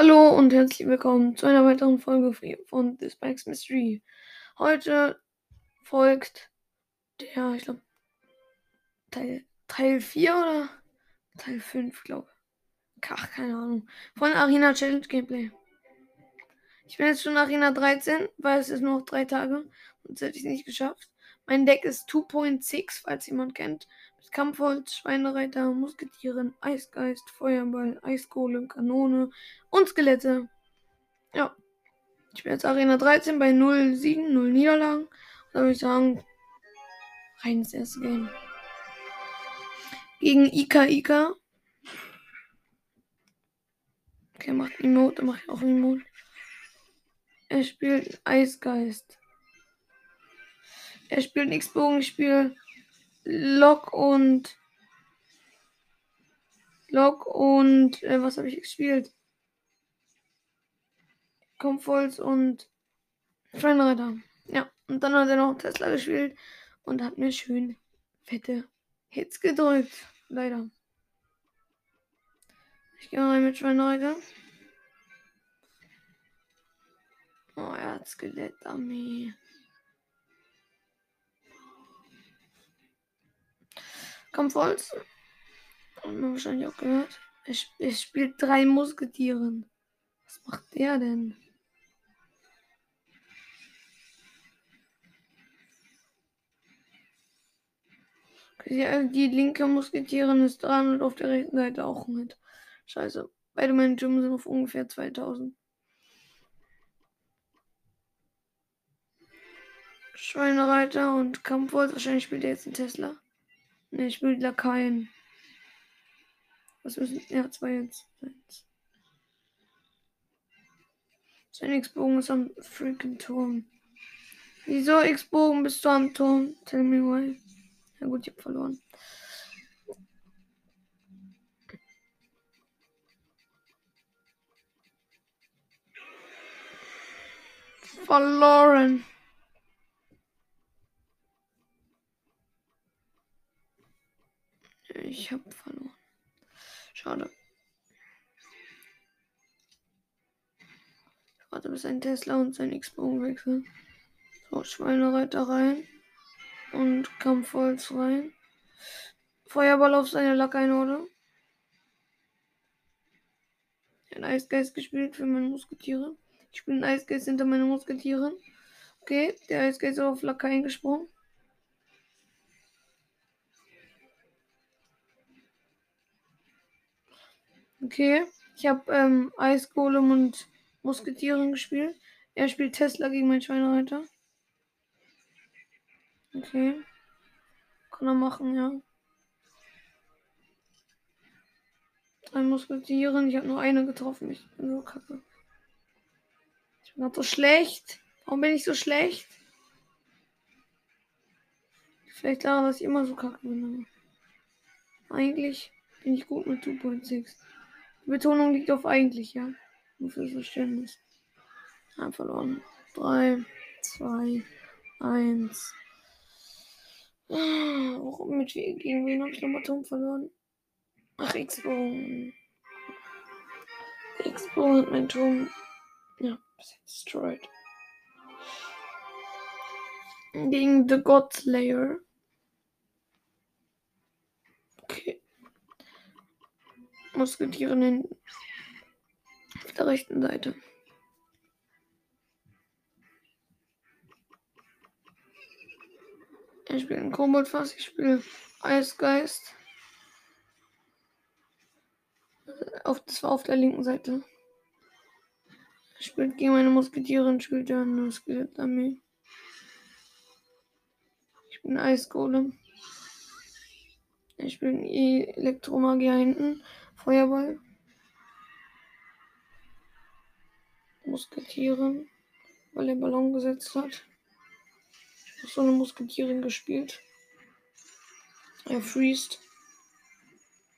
Hallo und herzlich willkommen zu einer weiteren Folge von The Spikes Mystery. Heute folgt der, ich glaube, Teil, Teil 4 oder Teil 5, glaube ich. Ach, keine Ahnung. Von Arena Challenge Gameplay. Ich bin jetzt schon Arena 13, weil es ist nur noch drei Tage. Sonst hätte ich es nicht geschafft. Mein Deck ist 2.6, falls jemand kennt. Mit Kampfholz, Schweinereiter, Musketieren, Eisgeist, Feuerball, Eisgolem, Kanone und Skelette. Ja. Ich bin jetzt Arena 13 bei 0 Siegen, 0 Niederlagen. Da würde ich sagen, rein ins erste Game. Gegen Ika Ika. Okay, macht Emote, dann mache ich auch Emote. Er spielt Eisgeist. Er spielt X-Bogen, ich Lock und. Lock und. Äh, was habe ich gespielt? Kampfholz und. Schweinreiter. Ja, und dann hat er noch Tesla gespielt und hat mir schön fette Hits gedrückt. Leider. Ich gehe mal rein mit Schweinreiter. Oh, er hat Skelettarmee. Kampfholz. Haben wir wahrscheinlich auch gehört. Er, er spielt drei Musketieren. Was macht der denn? Die, die linke Musketierin ist dran und auf der rechten Seite auch mit. Scheiße. Beide meine Türme sind auf ungefähr 2000. Schweinereiter und Kampfholz. Wahrscheinlich spielt er jetzt einen Tesla. Ne, ich will Lakaien. Was müssen. Ja, zwei jetzt. Eins. Sein X-Bogen ist am freaking Turm. Wieso X-Bogen bist du am Turm? Tell me why. Ja gut, ich hab verloren. Verloren. Ich habe verloren. Schade. Ich warte, bis ein Tesla und sein X-Bogen wechseln. So, Schweinereiter rein. Und Kampfholz rein. Feuerball auf seine Lackeinorde. Ein Eisgeist gespielt für meine Musketiere. Ich spiele einen Eisgeist hinter meine Musketiere. Okay, der Eisgeist ist auf Lakaien gesprungen. Okay. Ich habe ähm, Eisgolem und Musketieren gespielt. Er spielt Tesla gegen meinen Schweinereiter. Okay. Kann er machen, ja. Drei Musketieren. Ich habe nur eine getroffen. Ich bin so kacke. Ich bin gerade so schlecht. Warum bin ich so schlecht? Vielleicht daran, dass ich immer so kacke bin. Eigentlich bin ich gut mit 2.6. Betonung liegt auf eigentlich, ja. Nur fürs Verständnis. Ja, verloren. 3, 2, 1. Warum mit gegen wen habe ich nochmal Turm verloren? Ach, X-Bogen. X-Bogen hat mein Turm. Ja, destroyed. Gegen The God Slayer. Okay. Musketieren auf der rechten Seite. Ich spiele ein Koboldfass, ich spiele Eisgeist. Auf, das war auf der linken Seite. Ich spiele gegen meine Musketierin, spielt ja eine Skelettarmee. Ich bin Eisgolem. Ich bin Elektromagier hinten. Feuerball. Musketieren, weil er Ballon gesetzt hat. Ich habe so eine Musketierin gespielt. Er freest.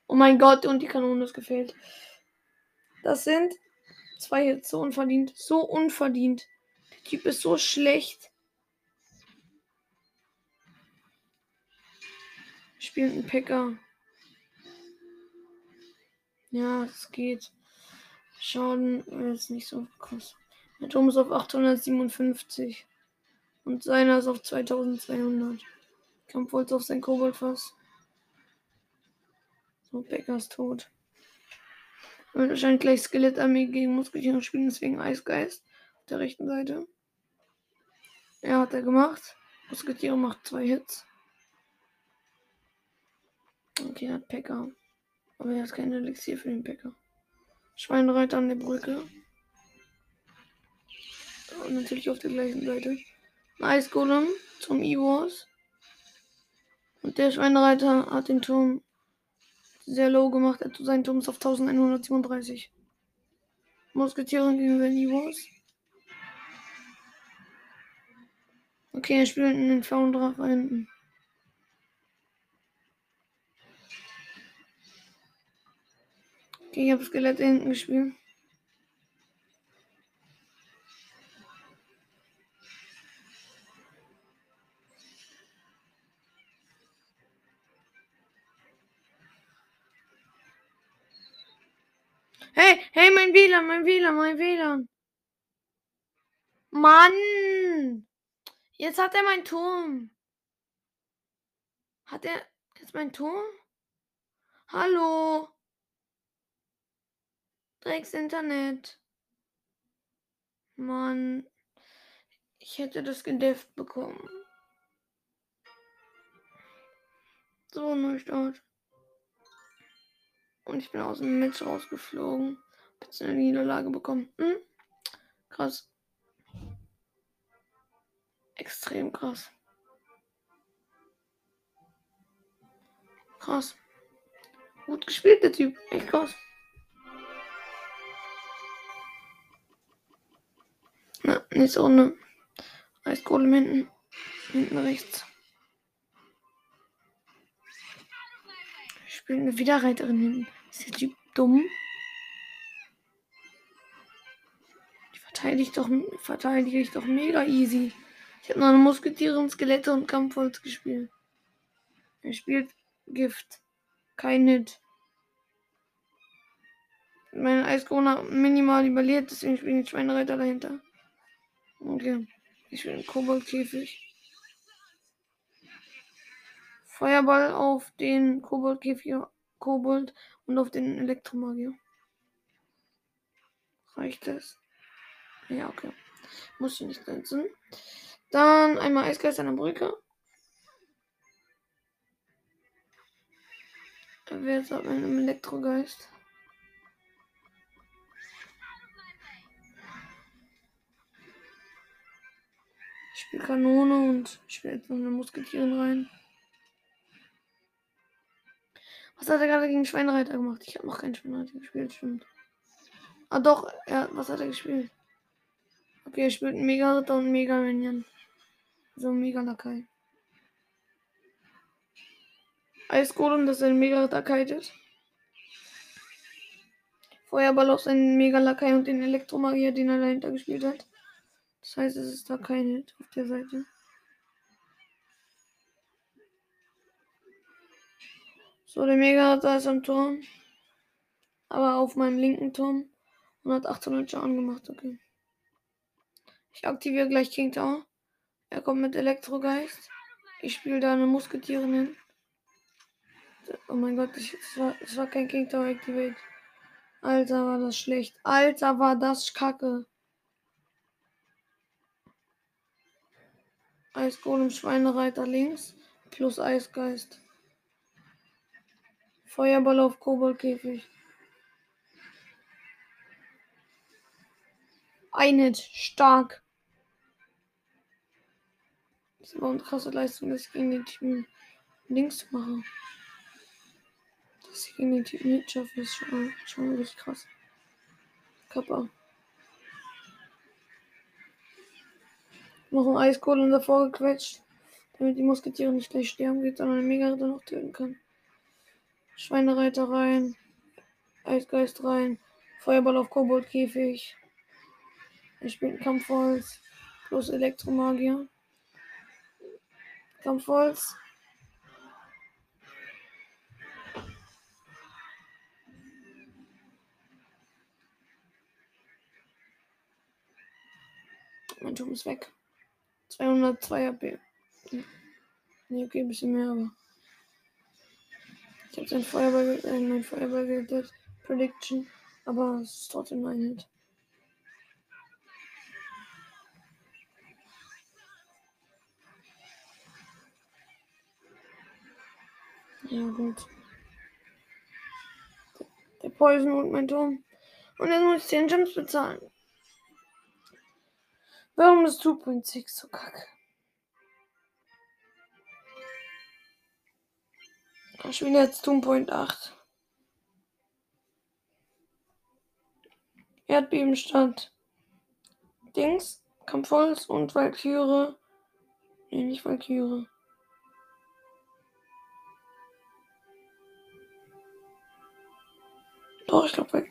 Oh mein Gott, und die Kanone ist gefehlt. Das sind zwei Hits, so unverdient. So unverdient. Der Typ ist so schlecht. Spielt ein Packer. Ja, es geht. Schaden ist nicht so. Der Turm ist auf 857. Und seiner ist auf 2200. Kampfholz auf sein Koboldfass. So, Becker ist tot. Und wahrscheinlich gleich Skelettarmee gegen Musketiere spielen, deswegen Eisgeist auf der rechten Seite. Ja, hat er gemacht. Musketiere macht zwei Hits. Okay, hat Packer. Aber er hat kein Elixier für den Packer. Schweinreiter an der Brücke. Und natürlich auf der gleichen Seite. Nice Golem zum E-Wars. Und der Schweinereiter hat den Turm sehr low gemacht. Er sein Turm ist auf 1137. Musketiere gegen den E-Wars. Okay, er spielt in den V-Drache hinten. Okay, ich habe Skelett hinten gespielt. Hey, hey, mein WLAN, mein WLAN, mein WLAN. Mann! Jetzt hat er meinen Turm. Hat er jetzt meinen Turm? Hallo? Drecks Internet. Mann. Ich hätte das gedefft bekommen. So, Neustart. Und ich bin aus dem Match rausgeflogen. Jetzt eine Niederlage bekommen. Hm? Krass. Extrem krass. Krass. Gut gespielt, der Typ. Echt krass. Na, nächste Runde. Eiskohle hinten. Hinten rechts. Ich spiele eine Wiederreiterin hinten. Ist der Typ dumm? Die verteidige ich doch, verteidige ich doch mega easy. Ich habe noch eine Musketiere und Skelette und Kampfholz gespielt. Er spielt Gift. Kein Hit. Mein Eiskrone hat minimal überlebt, deswegen spiele ich Schweinereiter dahinter. Okay. Ich will einen Koboldkäfig. Feuerball auf den Koboldkäfig, Kobold und auf den Elektromagier. Reicht das? Ja, okay. Muss ich nicht setzen. Dann einmal Eisgeist an der Brücke. Wer ist mit einem Elektrogeist? Spiele Kanone und ich spiele jetzt noch eine Musketieren rein. Was hat er gerade gegen Schweinereiter gemacht? Ich habe noch keinen Schweinereiter gespielt, stimmt. Ah doch, ja, was hat er gespielt? Okay, er spielt Mega Ritter und Mega Minion. So mega Lakai. Eisgolem, dass er einen Mega Ritter kitet. Feuerball auf seinen Mega Lakai und den Elektromagier, den er dahinter gespielt hat. Das heißt, es ist da kein Hit auf der Seite. So, der Mega Ritter ist am Turm. Aber auf meinem linken Turm. Und hat 800 Schaden gemacht, okay. Ich aktiviere gleich King Tower. Er kommt mit Elektrogeist. Ich spiele da eine Musketierin hin. Oh mein Gott, ich, das, war, das war kein King Tower Activate. Alter, war das schlecht. Alter, war das kacke. Eisgolem Schweinereiter links. Plus Eisgeist. Feuerball auf Koboldkäfig. Ein Stark. Das war eine krasse Leistung, dass ich gegen den Typen links mache. Dass ich gegen den Typen nicht schaffe, ist schon, schon wirklich krass. Kappa. Noch ein Eiskohlen davor gequetscht, damit die Musketiere nicht gleich sterben geht, sondern mega Megaritter noch töten kann. Schweinereiter rein, Eisgeist rein, Feuerball auf Koboldkäfig. Er spielt Kampfholz plus Elektromagier. Kampfholz. Mein Turm ist weg. 202 AP. Nee, okay, ein bisschen mehr, aber. Ich habe sein Feuerball, äh, mein Feuerball gerettet. Prediction. Aber es ist trotzdem ein Hit. Ja, gut. Der Poison und mein Turm. Und jetzt muss ich 10 Gems bezahlen. Warum ist 2.6 so kacke? Ich spiele jetzt 2.8. Erdbebenstadt. Dings, Kampfholz und Valkyrie. Nee, nicht Valkyrie. Doch, ich glaube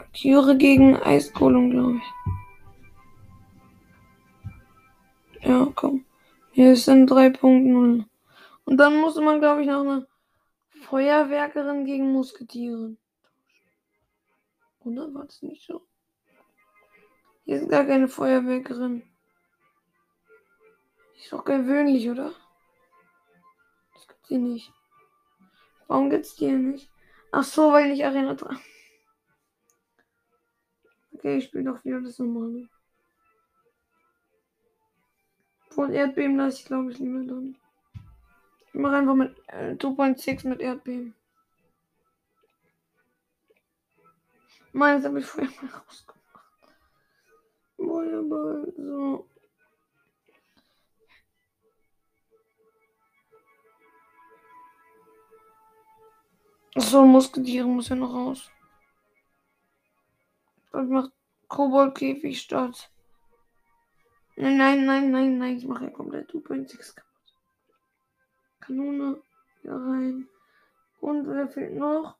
Valkyrie gegen Eiskolum, glaube ich. Ja, komm. Hier sind 3.0. Und dann musste man, glaube ich, noch eine Feuerwerkerin gegen Musketiere. Oder war das nicht so? Hier ist gar keine Feuerwerkerin. Ist doch gewöhnlich, oder? Das gibt's hier nicht. Warum gibt's die hier nicht? Ach so, weil ich Arena dran. Okay, ich spiele doch wieder das normale. Obwohl Erdbeben lasse ich glaube ich lieber drin. Ich mache einfach mit äh, 2.6 mit Erdbeben. Meins habe ich vorher mal rausgemacht. Feuerball, so. So, Musketiere muss ja noch raus. Ich mache Koboldkäfig statt. Nein, nein, nein, nein, nein. Ich mache ja komplett 2.6 kaputt. Kanone hier rein. Und wer fehlt noch?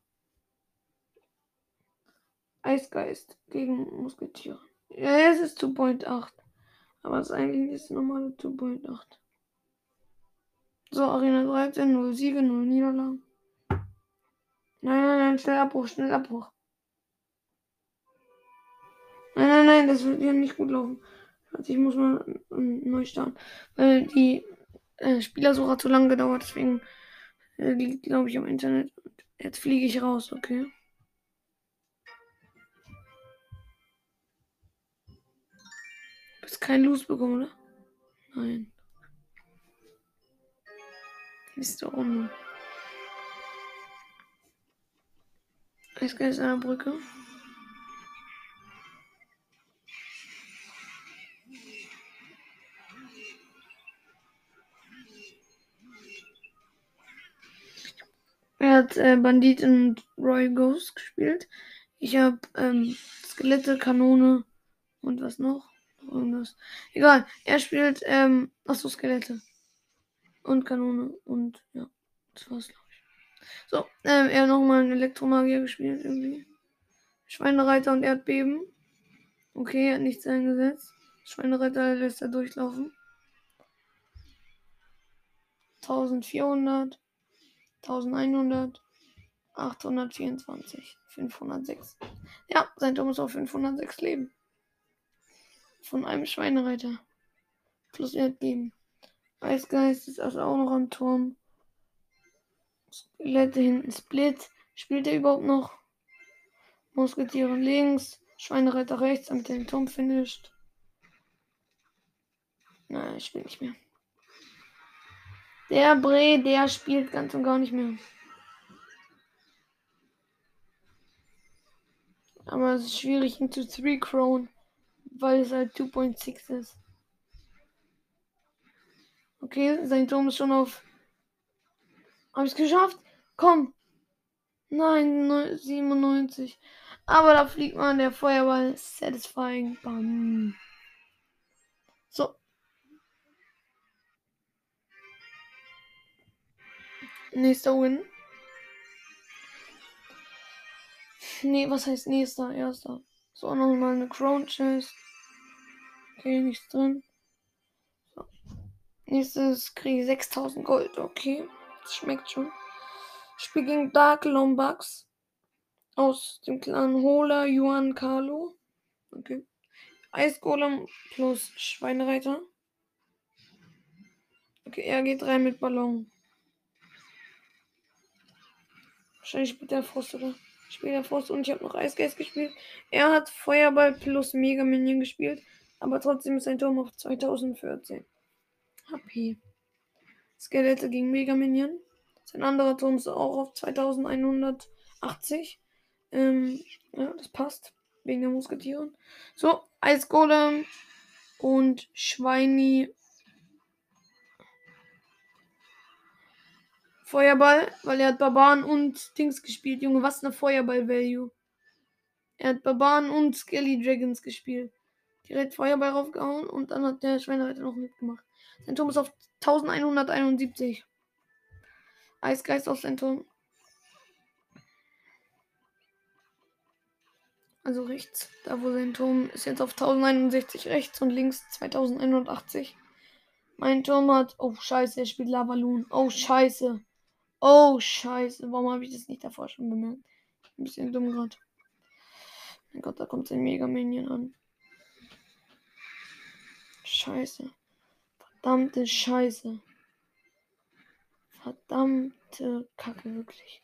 Eisgeist gegen Musketiere. Ja, es ist 2.8. Aber es ist eigentlich das normale 2.8. So, Arena 13, 0 Siege, 0 Niederlagen. Nein, nein, nein, schnell Abbruch, schnell Abbruch. Nein, nein, nein, das wird ja nicht gut laufen. Also ich muss mal neu starten. Weil die äh, Spielersuche hat zu lange gedauert, deswegen äh, liegt, glaube ich, am Internet. Jetzt fliege ich raus, okay. Du hast kein Loose bekommen, oder? Nein. Nächste Runde. Eisgeist an der Brücke. Hat äh, Bandit und Royal Ghost gespielt. Ich habe ähm, Skelette, Kanone und was noch? Irgendwas. Egal. Er spielt, ähm, achso, Skelette. Und Kanone und ja, das war's, glaube ich. So, ähm, er hat nochmal einen Elektromagier gespielt irgendwie. Schweinereiter und Erdbeben. Okay, er hat nichts eingesetzt. Schweinereiter lässt er durchlaufen. 1400. 1100, 824, 506. Ja, sein Turm ist auf 506 Leben. Von einem Schweinereiter. Plus Erdbeben. Eisgeist ist also auch noch am Turm. Skelette hinten Split. Spielt er überhaupt noch? Musketiere links. Schweinereiter rechts, damit er den Turm finisht. Nein, ich spiele nicht mehr. Der Bre, der spielt ganz und gar nicht mehr. Aber es ist schwierig, ihn zu 3 Crown, weil es halt 2.6 ist. Okay, sein Turm ist schon auf. Hab ich es geschafft? Komm! Nein, 97. Aber da fliegt man der Feuerball. Satisfying. Bam. Nächster Win. Nee, was heißt nächster? Erster. So, nochmal eine Crown Chest. Okay, nichts drin. So. Nächstes kriege ich 6000 Gold. Okay, das schmeckt schon. Spiel gegen Dark Lombax. Aus dem Clan Hola Yuan Carlo. Okay. Eisgolem plus Schweinereiter. Okay, er geht rein mit Ballon. Wahrscheinlich spielt der Frost, oder? Spielt der Frost und ich habe noch Eisgeist gespielt. Er hat Feuerball plus Mega Minion gespielt, aber trotzdem ist sein Turm auf 2014. HP. Skelette gegen Mega Minion. Sein anderer Turm ist auch auf 2180. Ähm, ja, das passt. Wegen der Musketieren. So, Eisgolem und Schweini. Feuerball, weil er hat Barbaren und Dings gespielt. Junge, was eine Feuerball-Value. Er hat Barbaren und Skelly Dragons gespielt. Direkt Feuerball raufgehauen und dann hat der Schweinereiter noch mitgemacht. Sein Turm ist auf 1171. Eisgeist aus sein Turm. Also rechts, da wo sein Turm ist jetzt auf 1061 rechts und links 2180. Mein Turm hat. Oh scheiße, er spielt Lavaloon. Oh scheiße. Oh scheiße. Warum habe ich das nicht davor schon bemerkt? Ein bisschen dumm gerade. Mein Gott, da kommt sein Mega Minion an. Scheiße. Verdammte Scheiße. Verdammte Kacke, wirklich.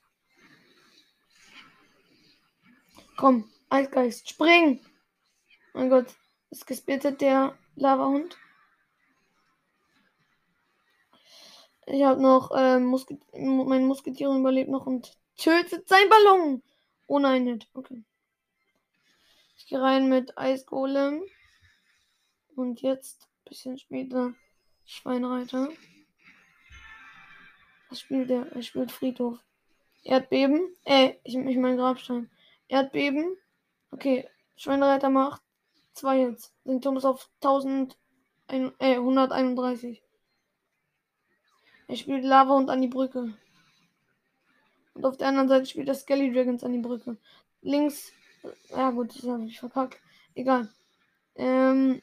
Komm, Eisgeist, spring! Mein Gott, ist gesplittet der Lavahund. Ich habe noch, äh, Musket mein Musketier überlebt noch und tötet sein Ballon. Oh nein, nicht. Okay. Ich gehe rein mit Eisgolem. Und jetzt, bisschen später, Schweinreiter. Was spielt der? Er spielt Friedhof. Erdbeben. Äh, ich, ich mein Grabstein. Erdbeben. Okay, Schweinereiter macht zwei jetzt. Sind Thomas auf 1000, äh, 131. Er spielt Lava und an die Brücke. Und auf der anderen Seite spielt er Skelly Dragons an die Brücke. Links. Ja gut, das habe ich verkackt. Egal. Ähm,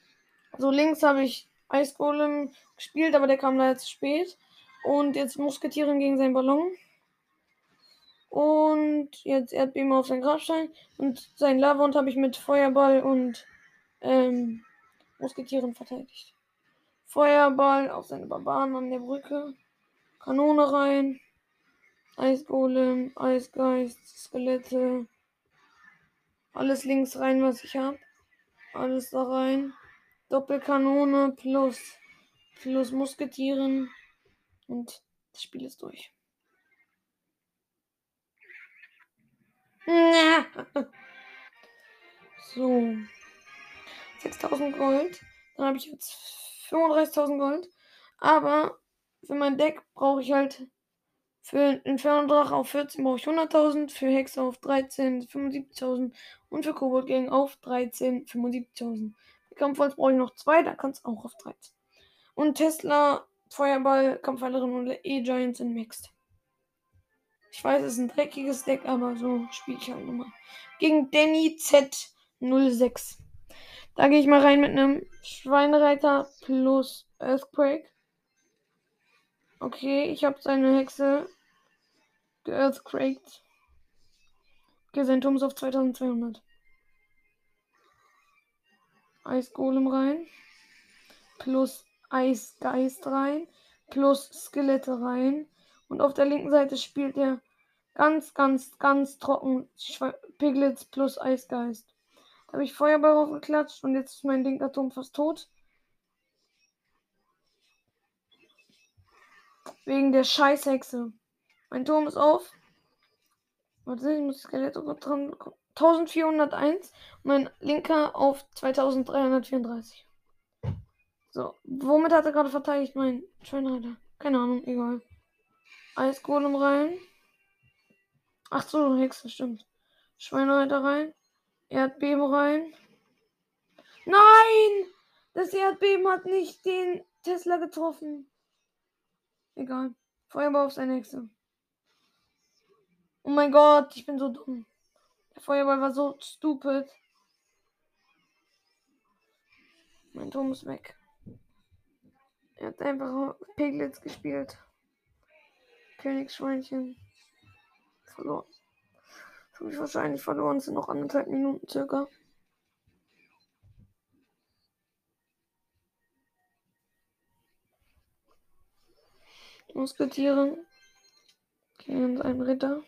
so links habe ich Ice Golem gespielt, aber der kam leider zu spät. Und jetzt Musketieren gegen seinen Ballon. Und jetzt Erdbeben auf seinen Grabstein. Und sein Lavahund habe ich mit Feuerball und ähm, Musketieren verteidigt. Feuerball auf seine Barbaren an der Brücke. Kanone rein. Eisgolem, Eisgeist, Skelette. Alles links rein, was ich habe. Alles da rein. Doppelkanone plus, plus Musketieren. Und das Spiel ist durch. So. 6000 Gold. Dann habe ich jetzt 35.000 Gold. Aber für mein Deck brauche ich halt für Inferno-Drache auf 14 brauche ich 100.000, für Hexe auf 13 75.000 und für Kobold Gang auf 13 75.000. Für Kampfholz brauche ich noch zwei, da kann es auch auf 13. Und Tesla, Feuerball, Kampfheilerin und E-Giants in Mixed. Ich weiß, es ist ein dreckiges Deck, aber so spiele ich halt nochmal. Gegen Danny Z06. Da gehe ich mal rein mit einem Schweinreiter plus Earthquake. Okay, ich habe seine Hexe geearthquaked. Okay, sein Turm ist auf 2200. Eisgolem rein. Plus Eisgeist rein. Plus Skelette rein. Und auf der linken Seite spielt er ganz, ganz, ganz trocken Piglets plus Eisgeist. Da habe ich Feuerball raufgeklatscht und jetzt ist mein linker Turm fast tot. Wegen der Scheißhexe. Mein Turm ist auf. Warte, ich muss das Skelett dran. 1401 und mein linker auf 2334. So, womit hat er gerade verteidigt, mein Schweinreiter? Keine Ahnung, egal. Eisgolem rein. Ach so, Hexe, stimmt. Schweinreiter rein. Erdbeben rein. Nein! Das Erdbeben hat nicht den Tesla getroffen. Egal. Feuerball auf seine Hexe. Oh mein Gott, ich bin so dumm. Der Feuerball war so stupid. Mein Turm ist weg. Er hat einfach Piglets gespielt. Königsschweinchen. Verloren. Habe ich wahrscheinlich verloren. Es sind noch anderthalb Minuten circa. Musketiere. Gegen einen Ritter.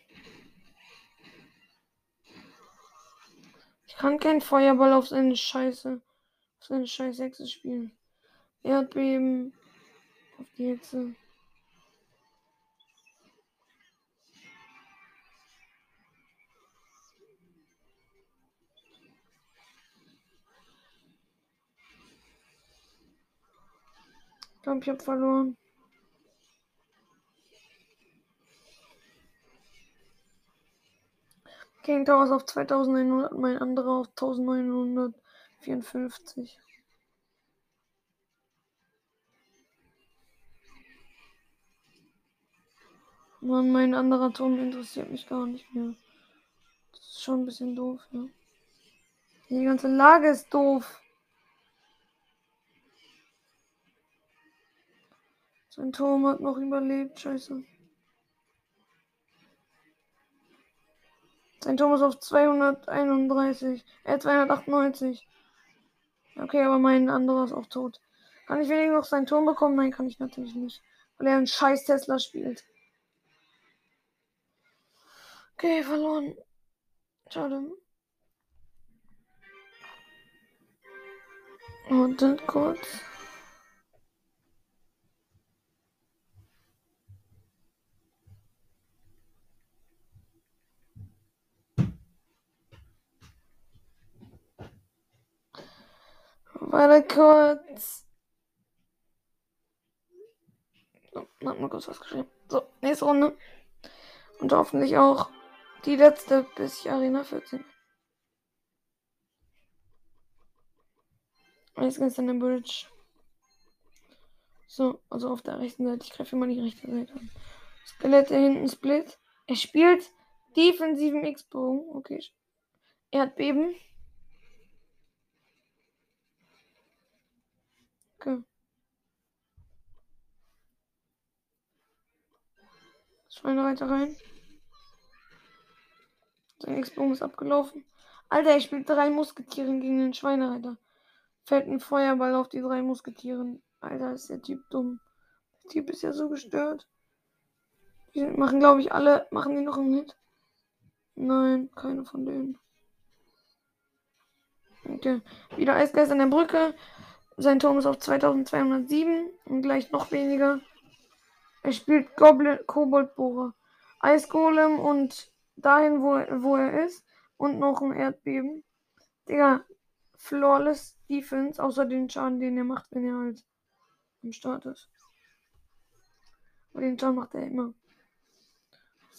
Ich kann keinen Feuerball auf seine Scheiße. Auf seine scheiß Hexe spielen. Erdbeben. Auf die Hexe. Ich glaube, ich habe verloren. King Towers auf 2100, mein anderer auf 1954. Mann, mein anderer Turm interessiert mich gar nicht mehr. Das ist schon ein bisschen doof, ja. Die ganze Lage ist doof. Sein Turm hat noch überlebt, scheiße. Sein Turm ist auf 231, äh 298. Okay, aber mein anderer ist auch tot. Kann ich wenigstens noch seinen Turm bekommen? Nein, kann ich natürlich nicht. Weil er einen scheiß Tesla spielt. Okay, verloren. Schade. Und dann kurz. Warte kurz. So, hat mal kurz was geschrieben. So, nächste Runde. Und hoffentlich auch die letzte, bis ich Arena 14. Jetzt ganz an der Bridge. So, also auf der rechten Seite. Ich greife immer die rechte Seite an. Skelette hinten Split. Er spielt defensiven X-Bogen. Okay. Erdbeben. Okay. Schweinereiter rein. Sein X-Bogen ist abgelaufen. Alter, ich spiele drei Musketieren gegen den Schweinereiter. Fällt ein Feuerball auf die drei Musketieren. Alter, ist der Typ dumm. Der Typ ist ja so gestört. Die machen, glaube ich, alle. Machen die noch einen Hit? Nein, keine von denen. Okay. Wieder Eisgeist an der Brücke. Sein Turm ist auf 2207 und gleich noch weniger. Er spielt Goblin Koboldbohrer. Eisgolem und dahin, wo, wo er ist. Und noch ein Erdbeben. Digga, flawless Defense, außer den Schaden, den er macht, wenn er halt am Start ist. Aber den Schaden macht er immer.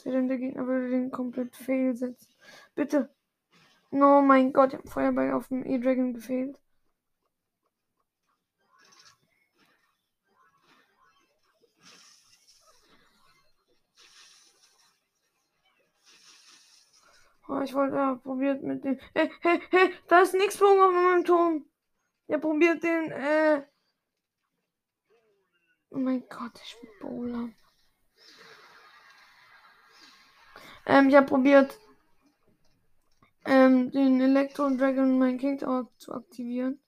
Denn der Gegner würde den komplett fail setzen. Bitte. Oh mein Gott, ich habe Feuerball auf dem E-Dragon gefehlt. Oh, ich wollte, ja, probiert mit dem. Hey, hey, hey, da ist nichts auf meinem Turm. Ja, probiert den, äh. Oh mein Gott, ich bin Bowler. Ähm, ich habe probiert, ähm, den Elektro Dragon mein King Tower zu aktivieren.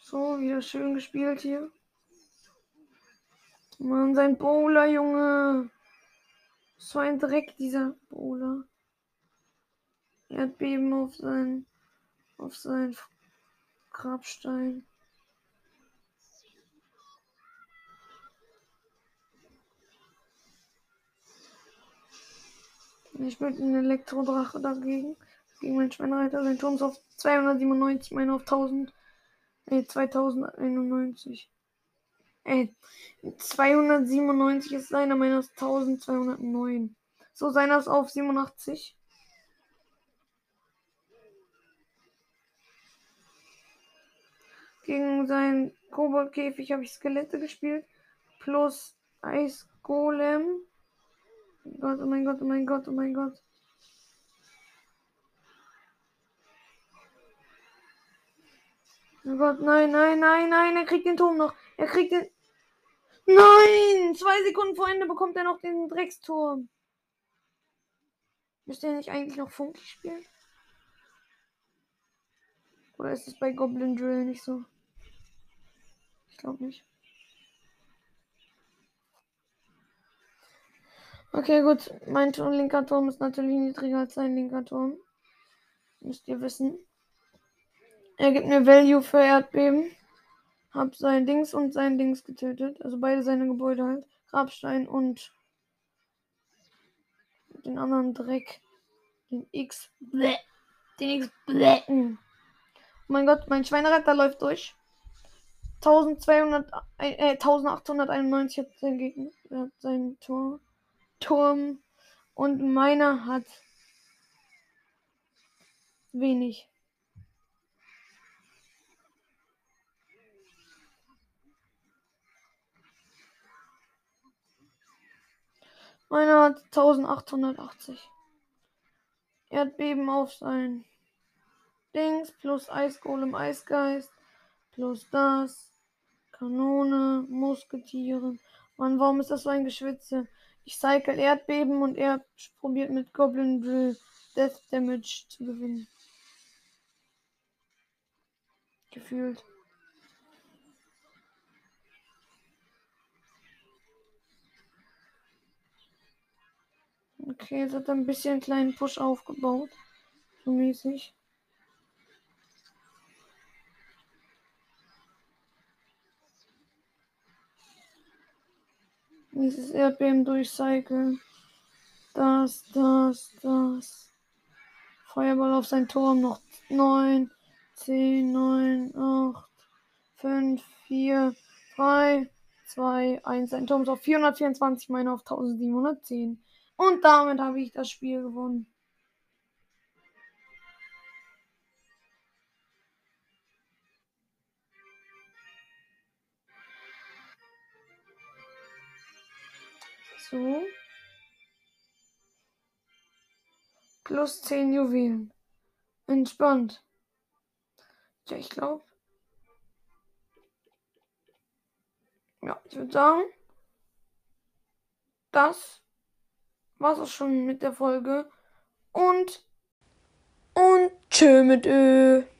So, wieder schön gespielt hier. Mann, sein Bowler, Junge. So ein Dreck, dieser Bowler. Erdbeben auf sein, auf sein Grabstein. Ich mit einem Elektrodrache dagegen. Gegen meinen Schweinreiter. Sein Turm ist auf 297, meine auf 1000. Nee, 2091. Ey, 297 ist seiner, ist 1209. So, seiner ist auf 87. Gegen seinen Koboldkäfig habe ich Skelette gespielt. Plus Eisgolem. Oh Gott, oh mein Gott, oh mein Gott, oh mein Gott. Oh Gott, nein, nein, nein, nein, er kriegt den Turm noch. Er kriegt den. Nein! Zwei Sekunden vor Ende bekommt er noch den Drecksturm. Müsste er nicht eigentlich noch Funky spielen? Oder ist es bei Goblin Drill nicht so? Ich glaube nicht. Okay, gut. Mein Turm, linker Turm ist natürlich niedriger als sein linker Turm. Müsst ihr wissen. Er gibt mir Value für Erdbeben. Hab sein Dings und sein Dings getötet. Also beide seine Gebäude halt. Grabstein und den anderen Dreck. Den X. Bleh. Den X. Bleh. Oh mein Gott, mein Schweineretter läuft durch. 1200, äh, 1891 hat sein Gegner, hat sein Tor, Turm und meiner hat wenig. Hat 1880. Erdbeben auf sein Dings plus Eisgolem, Eisgeist plus das. Kanone, Musketiere. Mann, warum ist das so ein Geschwitze? Ich cycle Erdbeben und er probiert mit Goblin Drill Death Damage zu gewinnen. Gefühlt. Okay, jetzt hat ein bisschen einen kleinen Push aufgebaut. So mäßig. Dieses Erdbeben durchcyclen. Das, das, das. Feuerball auf sein Turm. Noch 9, 10, 9, 8, 5, 4, 3, 2, 1. Sein Turm ist auf 424, meine auf 1710. Und damit habe ich das Spiel gewonnen. So. Plus 10 Juwelen. Entspannt. Ja, ich glaube. Ja, ich würde sagen, das war's auch schon mit der Folge. Und und tschö mit Ö.